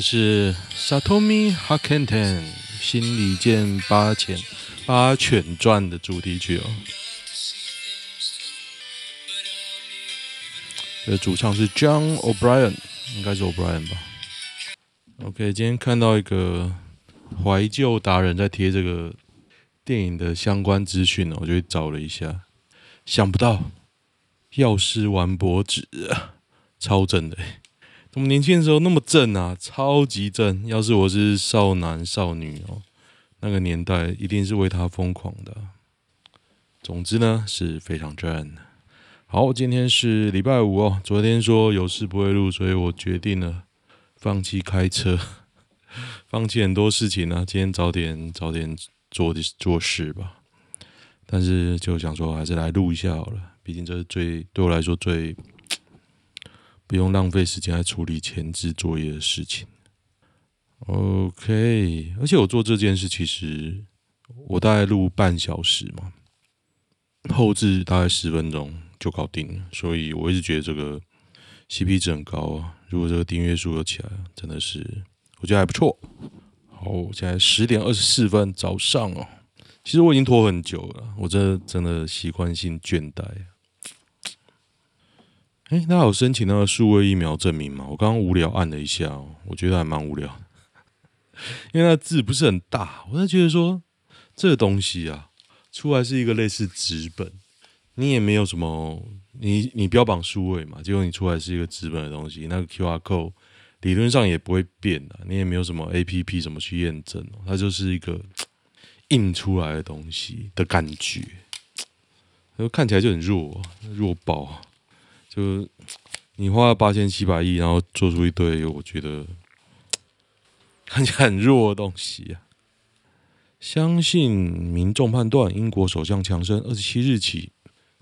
是 Satomi Hakenten 新里剑八犬八犬传的主题曲哦。的主唱是 John O'Brien，应该是 O'Brien 吧。OK，今天看到一个怀旧达人在贴这个电影的相关资讯哦，我就去找了一下，想不到药师丸博子超正的。我们年轻的时候那么正啊，超级正！要是我是少男少女哦，那个年代一定是为他疯狂的。总之呢，是非常正。好，今天是礼拜五哦。昨天说有事不会录，所以我决定了放弃开车，放弃很多事情呢、今天早点早点做做事吧。但是就想说，还是来录一下好了，毕竟这是最对我来说最。不用浪费时间来处理前置作业的事情。OK，而且我做这件事，其实我大概录半小时嘛，后置大概十分钟就搞定了，所以我一直觉得这个 CP 值很高啊。如果这个订阅数有起来，真的是我觉得还不错。好，现在十点二十四分，早上哦。其实我已经拖很久了，我这真的习惯性倦怠。哎，那有申请那个数位疫苗证明吗？我刚刚无聊按了一下，我觉得还蛮无聊，因为那字不是很大。我在觉得说，这个东西啊，出来是一个类似纸本，你也没有什么，你你标榜数位嘛，结果你出来是一个纸本的东西，那个 QR code 理论上也不会变的，你也没有什么 APP 怎么去验证，它就是一个印出来的东西的感觉，看起来就很弱，弱爆。就你花了八千七百亿，然后做出一堆我觉得看起来很弱的东西啊！相信民众判断，英国首相强生二十七日起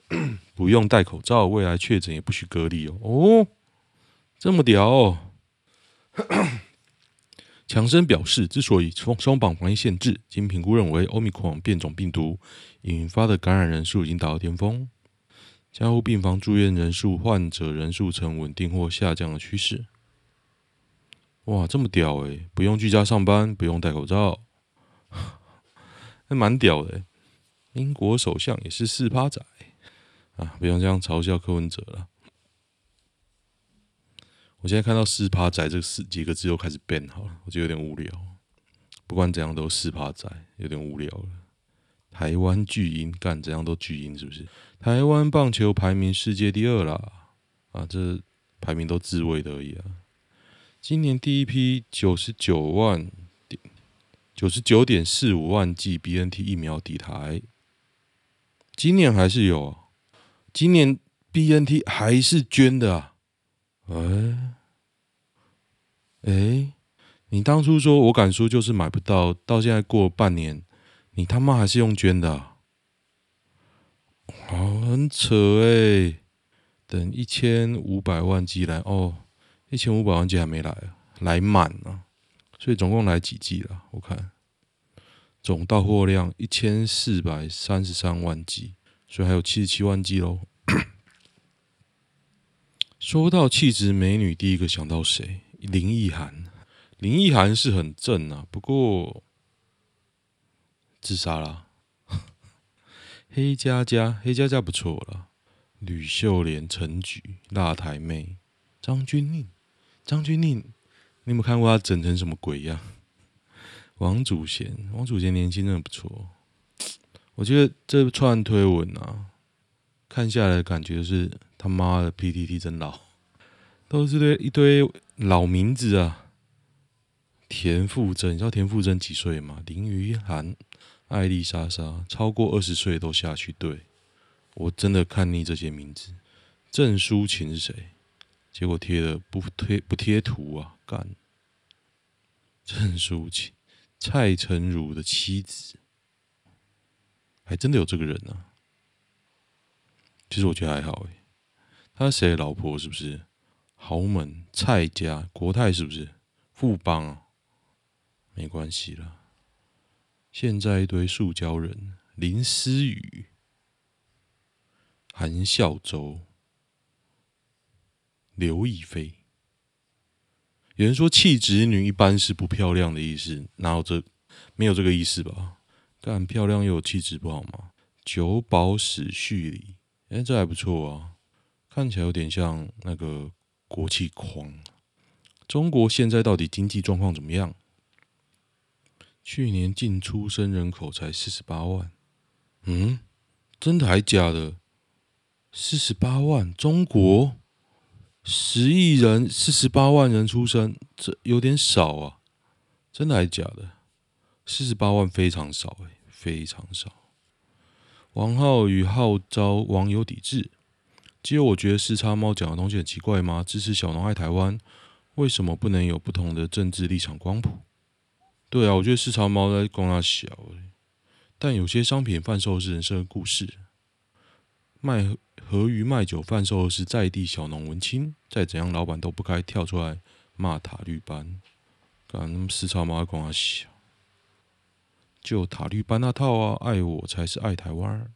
不用戴口罩，未来确诊也不许隔离哦。哦，这么屌哦！强生表示，之所以松绑防疫限制，经评估认为，欧米克戎变种病毒引发的感染人数已经达到巅峰。加护病房住院人数、患者人数呈稳定或下降的趋势。哇，这么屌诶、不用居家上班，不用戴口罩，还蛮屌的、英国首相也是四趴仔啊！不用这样嘲笑柯文哲了。我现在看到“四趴仔”这四几个字又开始变好了，我觉得有点无聊。不管怎样都四趴仔，有点无聊了。台湾巨婴干怎样都巨婴是不是？台湾棒球排名世界第二啦，啊，这排名都自卫的而已啊。今年第一批九十九万点九十九点四五万剂 BNT 疫苗抵台，今年还是有，今年 BNT 还是捐的啊？哎、欸，哎、你当初说我敢说就是买不到，到现在过半年。你他妈还是用捐的，好，很扯诶、等一千五百万剂来哦，一千五百万剂还没来，来满了，所以总共来几剂了？我看总到货量一千四百三十三万剂，所以还有七十七万剂喽。说到气质美女，第一个想到谁？林奕涵，林奕涵是很正啊，不过。自杀了，黑佳佳，黑佳佳不错了。吕秀莲、陈菊、辣台妹、张钧甯、张钧甯，你有没有看过她整成什么鬼样？王祖贤，王祖贤年轻真的不错。我觉得这串推文啊，看下来的感觉是他妈的 PTT 真老，都是堆一堆老名字啊。田馥甄，你知道田馥甄几岁吗？林予涵。艾丽莎莎超过二十岁都下去，对，我真的看腻这些名字。郑书琴是谁？结果贴了不贴不贴图啊？干！郑书琴，蔡成儒的妻子，还真的有这个人、啊。其实我觉得还好诶，他是谁老婆？是不是豪门蔡家国泰？是不是富邦啊？没关系了。现在一堆塑胶人：林思雨、韩孝周、刘亦菲。有人说气质女一般是不漂亮的意思，哪有这没有这个意思吧？干漂亮又有气质不好吗？九宝史序里，哎，这还不错啊，看起来有点像那个国际框。中国现在到底经济状况怎么样？去年净出生人口才四十八万，嗯，真的还假的？四十八万，中国？十亿人，四十八万人出生，这有点少啊！真的还假的？四十八万非常少，哎，非常少。王浩宇号召网友抵制，只有我觉得四叉猫讲的东西很奇怪吗？支持小农爱台湾，为什么不能有不同的政治立场光谱？对啊，我觉得四叉猫在供他小，但有些商品贩售是人生的故事，卖。河鱼卖酒贩售是在地小农文青，再怎样老板都不该跳出来骂塔绿班。干那么四超猫跟我笑，就塔绿班那套啊！爱我才是爱台湾。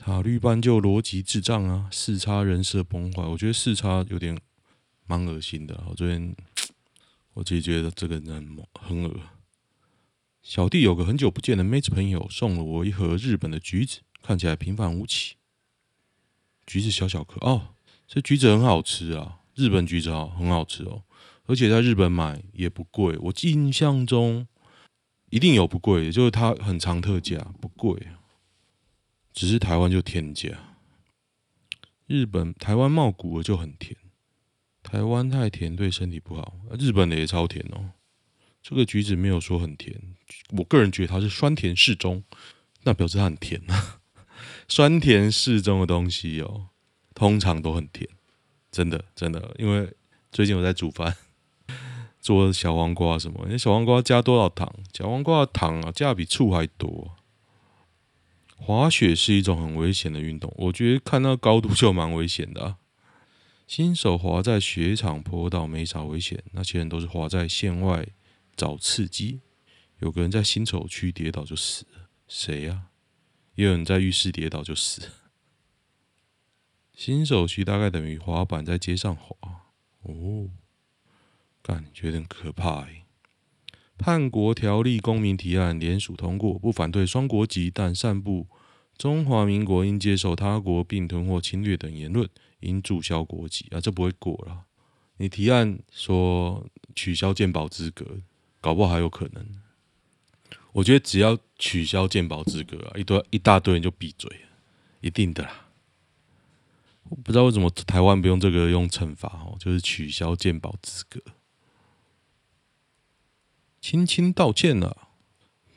塔绿班就逻辑智障啊！四叉人设崩坏，我觉得四叉有点蛮恶心的。我昨天 我自己觉得这个人很恶。小弟有个很久不见的妹子朋友送了我一盒日本的橘子，看起来平凡无奇。橘子小小颗哦，这橘子很好吃啊！日本橘子啊，很好吃哦，而且在日本买也不贵。我印象中一定有不贵，就是它很常特价，不贵。只是台湾就天价。日本台湾茂谷的就很甜，台湾太甜对身体不好，日本的也超甜哦。这个橘子没有说很甜，我个人觉得它是酸甜适中，那表示它很甜啊。酸甜适中的东西哦，通常都很甜，真的真的。因为最近我在煮饭，做小黄瓜什么，那小黄瓜加多少糖？小黄瓜的糖啊，加比醋还多。滑雪是一种很危险的运动，我觉得看那高度就蛮危险的。新手滑在雪场坡道没啥危险，那些人都是滑在线外。找刺激，有个人在新手区跌倒就死了，谁呀、啊？也有人在浴室跌倒就死。新手区大概等于滑板在街上滑，哦，感觉有点可怕。叛国条例公民提案联署通过，不反对双国籍，但散布中华民国应接受他国并吞或侵略等言论，应注销国籍啊，这不会过了。你提案说取消健保资格。搞不好还有可能。我觉得只要取消健保资格，一堆一大堆人就闭嘴，一定的啦。我不知道为什么台湾不用这个用惩罚哦，就是取消健保资格。亲亲道歉了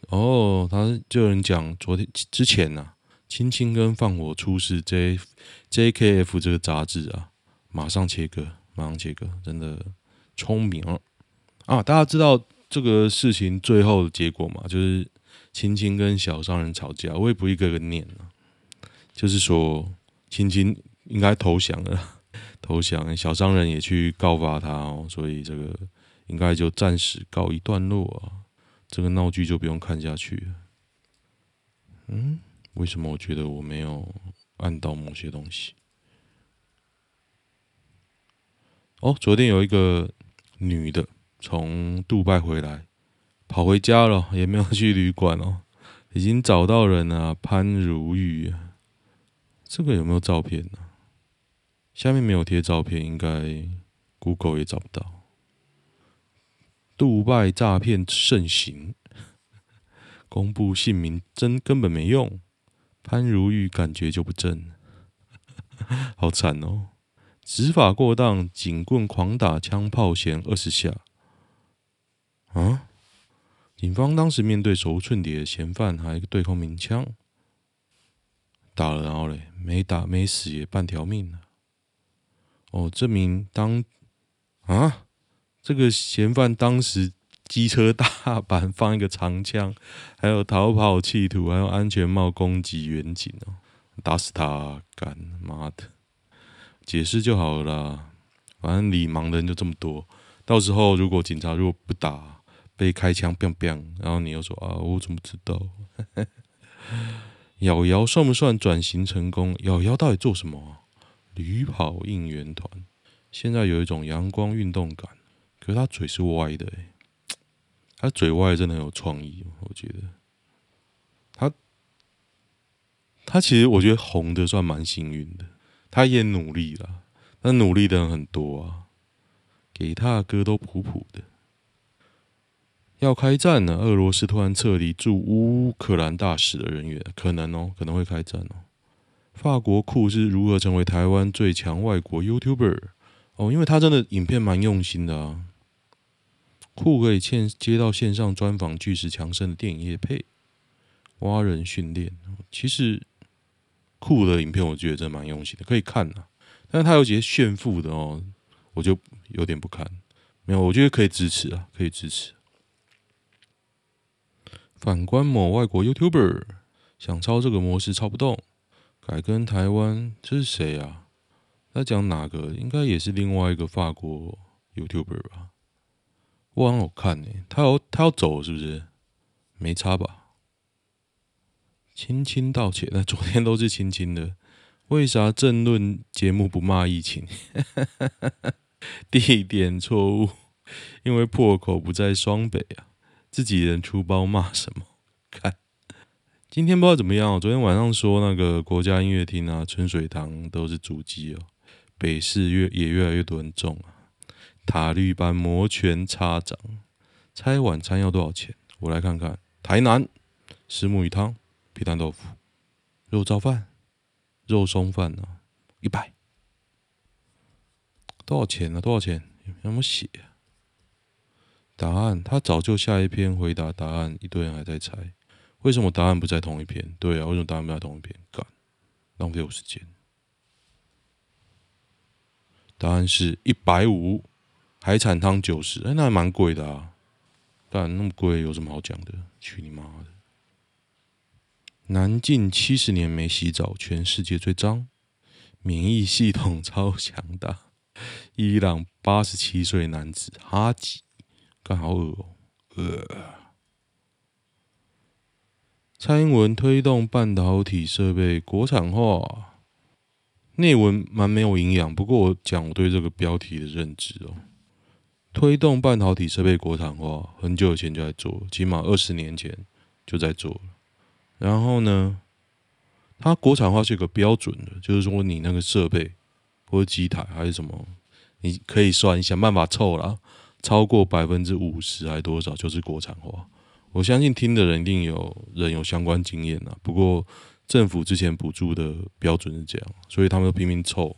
哦，他就有人讲昨天之前呐、啊，亲亲跟放火出事，J J K F 这个杂志啊，马上切割，马上切割，真的聪明啊！大家知道。这个事情最后的结果嘛，就是青青跟小商人吵架，我也不一个个念了。就是说，青青应该投降了，投降，小商人也去告发他哦，所以这个应该就暂时告一段落啊，这个闹剧就不用看下去了。嗯，为什么我觉得我没有按到某些东西？哦，昨天有一个女的。从杜拜回来，跑回家了，也没有去旅馆哦，已经找到人了，潘如玉，这个有没有照片呢？下面没有贴照片，应该 Google 也找不到。杜拜诈骗盛行，公布姓名真根本没用，潘如玉感觉就不正，好惨哦！执法过当，警棍狂打枪炮嫌二十下。啊！警方当时面对手无寸铁的嫌犯，还对空鸣枪，打了然后嘞，没打没死也半条命了。哦，这名当啊，这个嫌犯当时机车大板放一个长枪，还有逃跑企图，还有安全帽攻击远景哦，打死他！干妈的，解释就好了，反正理盲的人就这么多，到时候如果警察如果不打。被开枪，砰砰！然后你又说啊，我怎么知道？瑶瑶算不算转型成功？瑶瑶到底做什么啊？旅跑应援团，现在有一种阳光运动感，可是他嘴是歪的哎，他嘴歪真的很有创意，我觉得。他他其实我觉得红的算蛮幸运的，他也努力了，但努力的人很多啊，给他的歌都普普的。要开战了，俄罗斯突然撤离驻乌克兰大使的人员，可能哦，可能会开战哦。法国库是如何成为台湾最强外国 YouTuber？哦，因为他真的影片蛮用心的啊。酷可以接接到线上专访巨石强森的电影业配，蛙人训练。其实酷的影片我觉得真蛮用心的，可以看啊。但是他有几些炫富的哦，我就有点不看。没有，我觉得可以支持啊，可以支持。反观某外国 YouTuber 想抄这个模式抄不动，改跟台湾，这是谁啊？在讲哪个？应该也是另外一个法国 YouTuber 吧？我好看呢，他要他要走是不是？没差吧？亲亲道歉，那昨天都是亲亲的，为啥政论节目不骂疫情？地点错误，因为破口不在双北啊。自己人出包骂什么？看，今天不知道怎么样。昨天晚上说那个国家音乐厅啊、春水堂都是主机哦。北市越也越来越多人中啊。塔绿班摩拳擦掌，猜晚餐要多少钱？我来看看。台南石母鱼汤、皮蛋豆腐、肉燥饭、肉松饭呢？一百。多少钱呢？多少钱？有没有写？答案，他早就下一篇回答答案，一堆人还在猜，为什么答案不在同一篇？对啊，为什么答案不在同一篇？干，浪费我时间。答案是一百五，海产汤九十，哎，那还蛮贵的啊。但那么贵有什么好讲的？去你妈的！南进七十年没洗澡，全世界最脏，免疫系统超强大。伊朗八十七岁男子哈吉。干好恶哦、呃，蔡英文推动半导体设备国产化，内文蛮没有营养。不过我讲我对这个标题的认知哦、推动半导体设备国产化，很久以前就在做，起码二十年前就在做。然后呢，它国产化是一个标准的，就是说你那个设备或者机台还是什么，你可以算，你想办法凑了。超过百分之五十还多少就是国产化？我相信听的人一定有人有相关经验啊。不过政府之前补助的标准是这样，所以他们都拼命凑。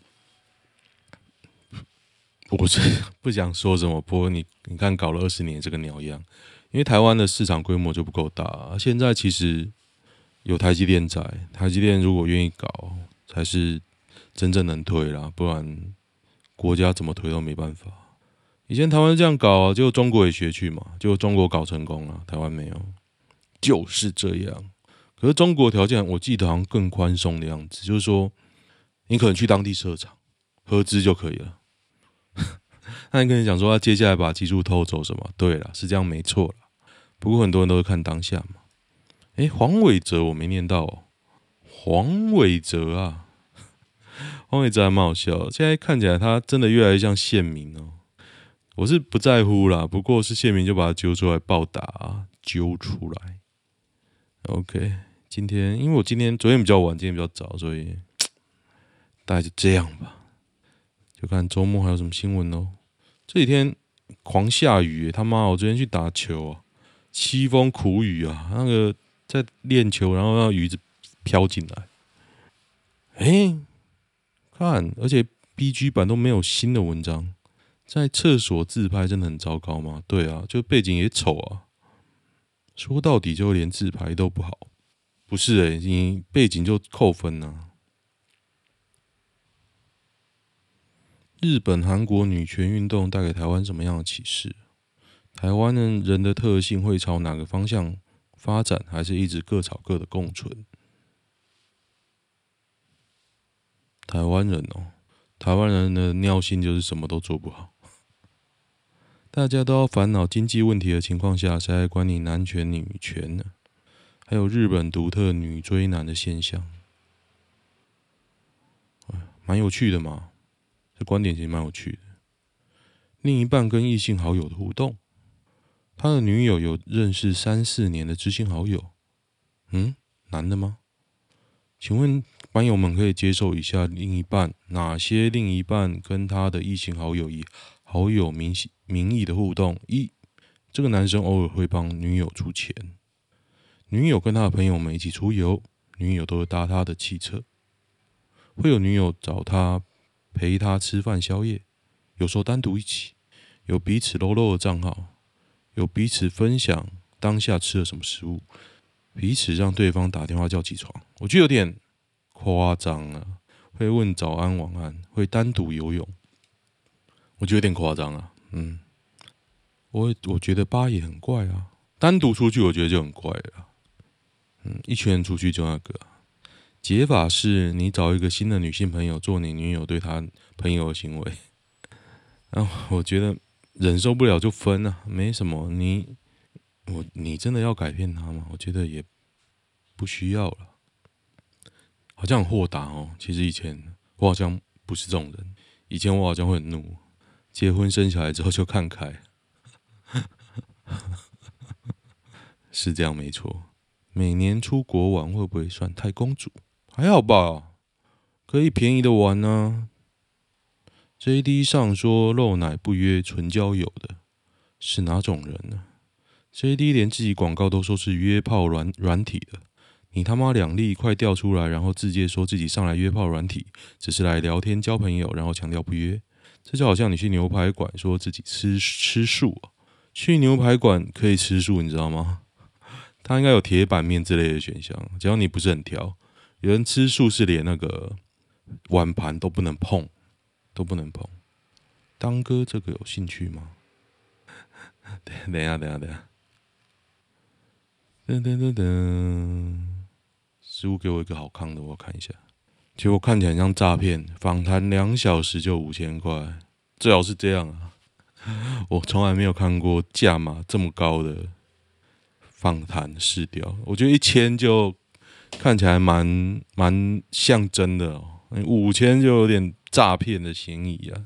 我是 不想说什么，不过你你看搞了二十年这个鸟样，因为台湾的市场规模就不够大。现在其实有台积电在，台积电如果愿意搞，才是真正能推啦，不然国家怎么推都没办法。以前台湾这样搞啊，结果中国也学去嘛，就中国搞成功了，台湾没有，就是这样。可是中国条件，我记得好像更宽松的样子，就是说，你可能去当地设厂，合资就可以了。那你跟你讲说，他接下来把技术偷走什么？对了，是这样没错了。不过很多人都是看当下嘛。诶，黄伟哲我没念到哦，黄伟哲啊，黄伟哲还蛮好笑，现在看起来他真的越来越像县民哦。我是不在乎啦，不过是谢明就把他揪出来暴打，揪出来。OK，今天因为我今天昨天比较晚，今天比较早，所以 大概就这样吧。就看周末还有什么新闻喽。这几天狂下雨，他妈！我昨天去打球啊，凄风苦雨啊，那个在练球，然后让雨子飘进来。哎，看，而且 BG 版都没有新的文章。在厕所自拍真的很糟糕吗？对啊，就背景也丑啊。说到底就连自拍都不好，不是诶、你背景就扣分呐、啊。日本、韩国女权运动带给台湾什么样的启示？台湾人人的特性会朝哪个方向发展，还是一直各吵各的共存？台湾人哦，台湾人的尿性就是什么都做不好。大家都要烦恼经济问题的情况下，谁还管你男权女权呢？还有日本独特女追男的现象，蛮有趣的嘛。观点其实蛮有趣的。另一半跟异性好友的互动，他的女友有认识三四年的知心好友，嗯，男的吗？请问班友们可以接受一下另一半哪些另一半跟他的异性好友以好友名名义的互动？一，这个男生偶尔会帮女友出钱，女友跟他的朋友们一起出游，女友都会搭他的汽车，会有女友找他陪他吃饭宵夜。有时候单独一起，有彼此露露的账号，有彼此分享当下吃了什么食物，彼此让对方打电话叫起床。我觉得有点夸张啊！会问早安晚安，会单独游泳，我觉得有点夸张啊。嗯，我我觉得八也很怪啊，单独出去我觉得就很怪了。嗯，一群人出去就那个解法是你找一个新的女性朋友做你女友对她朋友的行为。然 后我觉得忍受不了就分啊，没什么。你我你真的要改变他吗？我觉得也不需要了。好像很豁达哦。其实以前我好像不是这种人，以前我好像会很怒。结婚生小孩之后就看开，是这样没错。每年出国玩会不会算太公主？还好吧，可以便宜的玩呢、JD 上说露奶不约纯交友的是哪种人呢？JD 连自己广告都说是约炮软软体的，你他妈两粒快掉出来，然后自介说自己上来约炮软体，只是来聊天交朋友，然后强调不约，这就好像你去牛排馆说自己吃吃素，去牛排馆可以吃素，你知道吗？他应该有铁板面之类的选项，只要你不是很挑。有人吃素是连那个碗盘都不能碰。都不能碰，当哥这个有兴趣吗？等 等一下，等下，等下，噔噔噔噔，师傅给我一个好看的，我看一下。结果看起来很像诈骗，访谈两小时就五千块，最好是这样啊！我从来没有看过价码这么高的访谈试调，我觉得一千就看起来蛮蛮像真的哦，五千就有点。诈骗的嫌疑啊，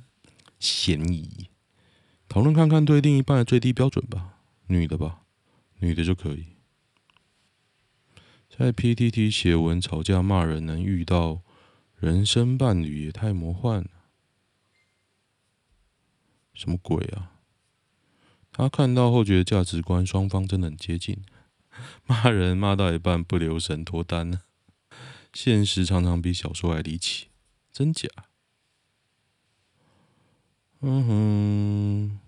嫌疑。讨论看看对另一半的最低标准吧，女的吧，女的就可以。在 PTT 写文吵架骂人，能遇到人生伴侣也太魔幻了。什么鬼啊？他看到后觉得价值观双方真的很接近，骂人骂到一半不留神脱单了。现实常常比小说还离奇，真假？嗯哼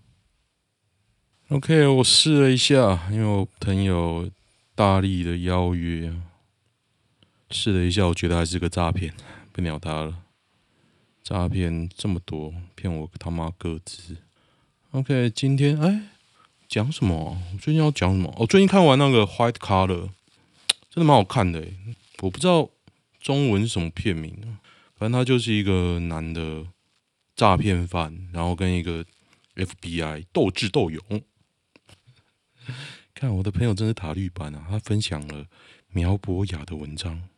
，OK，我试了一下，因为我朋友大力的邀约，试了一下，我觉得还是个诈骗，不鸟他了。诈骗这么多，骗我他妈个资。OK，今天哎，讲什么？我最近要讲什么？我最近看完那个《White Collar》，真的蛮好看的。我不知道中文是什么片名，反正他就是一个男的。诈骗犯，然后跟一个 FBI 斗智斗勇。看我的朋友真是塔绿班啊！他分享了苗博雅的文章，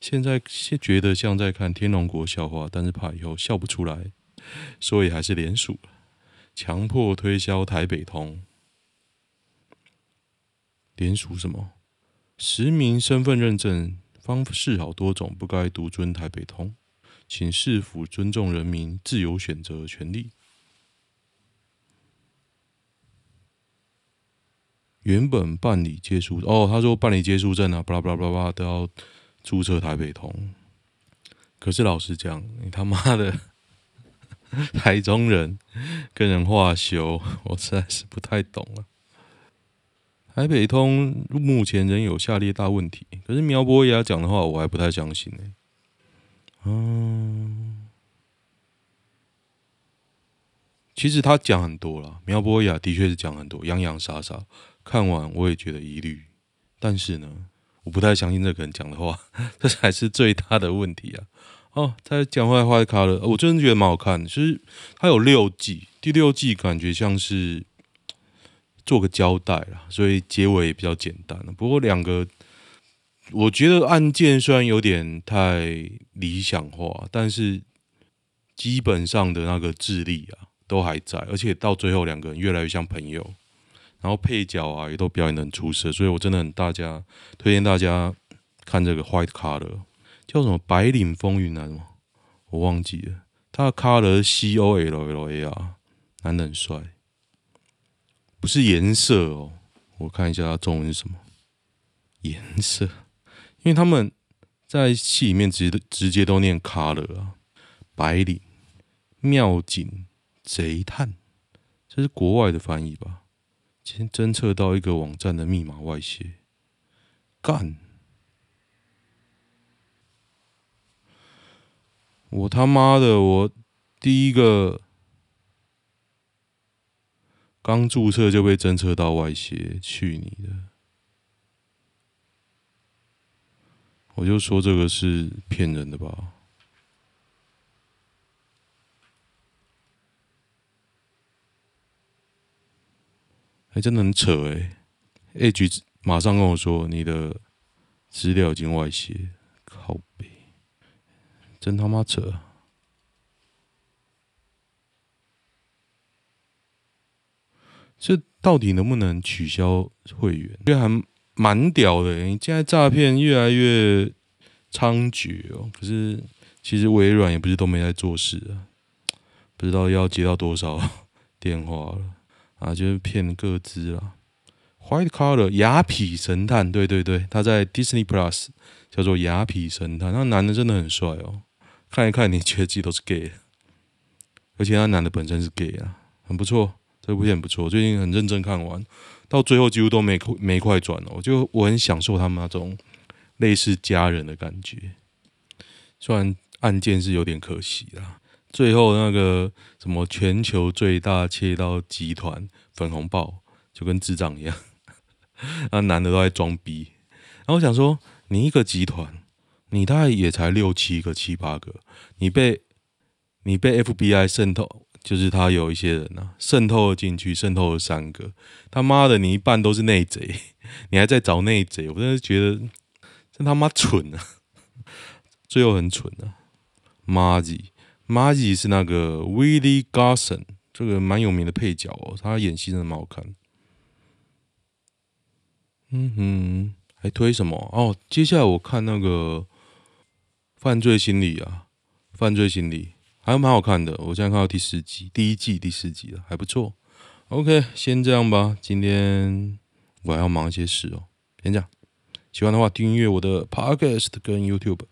现在是觉得像在看天龙国笑话，但是怕以后笑不出来，所以还是连署，强迫推销台北通。连署什么？实名身份认证方式好多种，不该独尊台北通。请市府尊重人民自由选择权利。原本办理接书哦，他说办理接书证啊，巴拉巴拉巴拉都要注册台北通。可是老实讲，你他妈的 台中人跟人话修，我实在是不太懂了。台北通目前仍有下列大问题，可是苗博雅讲的话，我还不太相信呢、嗯，其实他讲很多了，苗博雅的确是讲很多，洋洋洒洒，看完我也觉得疑虑，但是呢，我不太相信这个人讲的话，这才是最大的问题啊！哦，再讲坏话卡了，我真的觉得蛮好看的，其实它有六季，第六季感觉像是 做个交代啦，所以结尾也比较简单。不过两个，我觉得案件虽然有点太理想化，但是基本上的那个智力啊都还在，而且到最后两个人越来越像朋友，然后配角啊也都表演得很出色，所以我真的很大家推荐大家看这个《White Collar》，叫什么《白领风云》啊？什么？我忘记了，他的 color C O L L A R，男的很帅。不是颜色哦，我看一下他中文是什么颜色，因为他们在戏里面直直接都念 color 啊，白领、妙警、贼探，这是国外的翻译吧？先侦测到一个网站的密码外泄，干！我他妈的，我第一个。刚注册就被侦测到外泄，去你的！我就说这个是骗人的吧？还真的很扯哎！Edge 马上跟我说你的资料已经外泄，靠北，真他妈扯！这到底能不能取消会员？这还蛮屌的。你现在诈骗越来越猖獗哦。可是其实微软也不是都没在做事啊。不知道要接到多少电话了啊，就是骗各资啦。White Collar 雅痞神探，对对对，他在 Disney Plus 叫做雅痞神探。那男的真的很帅哦，看一看你觉得自己都是 gay，而且那男的本身是 gay 啊，很不错。这部片不错，最近很认真看完，到最后几乎都没没快转哦。就我很享受他们那种类似家人的感觉，虽然案件是有点可惜啦。最后那个什么全球最大窃盗集团粉红豹就跟智障一样，那男的都在装逼。然后我想说，你一个集团，你大概也才六七个、七八个，你被你被 FBI 渗透。就是他有一些人呐、渗透了进去，渗透了三个，他妈的，你一半都是内贼，你还在找内贼，我真的觉得真他妈蠢啊！最后很蠢啊，Margie，Margie 是那个 Willie Garson，这个蛮有名的配角哦，他演戏真的蛮好看。嗯哼，还推什么？哦，接下来我看那个犯罪心理啊，犯罪心理。还蛮好看的，我现在看到第四集，第一季第四集了，还不错。OK，先这样吧，今天我还要忙一些事哦，先这样。喜欢的话，订阅我的 Podcast 跟 YouTube。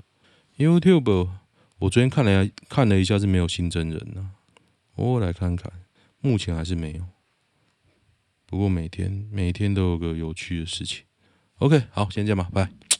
YouTube 我昨天看了一下，看了一下是没有新真人呢，我来看看，目前还是没有。不过每天每天都有个有趣的事情。OK，好，先这样吧，拜。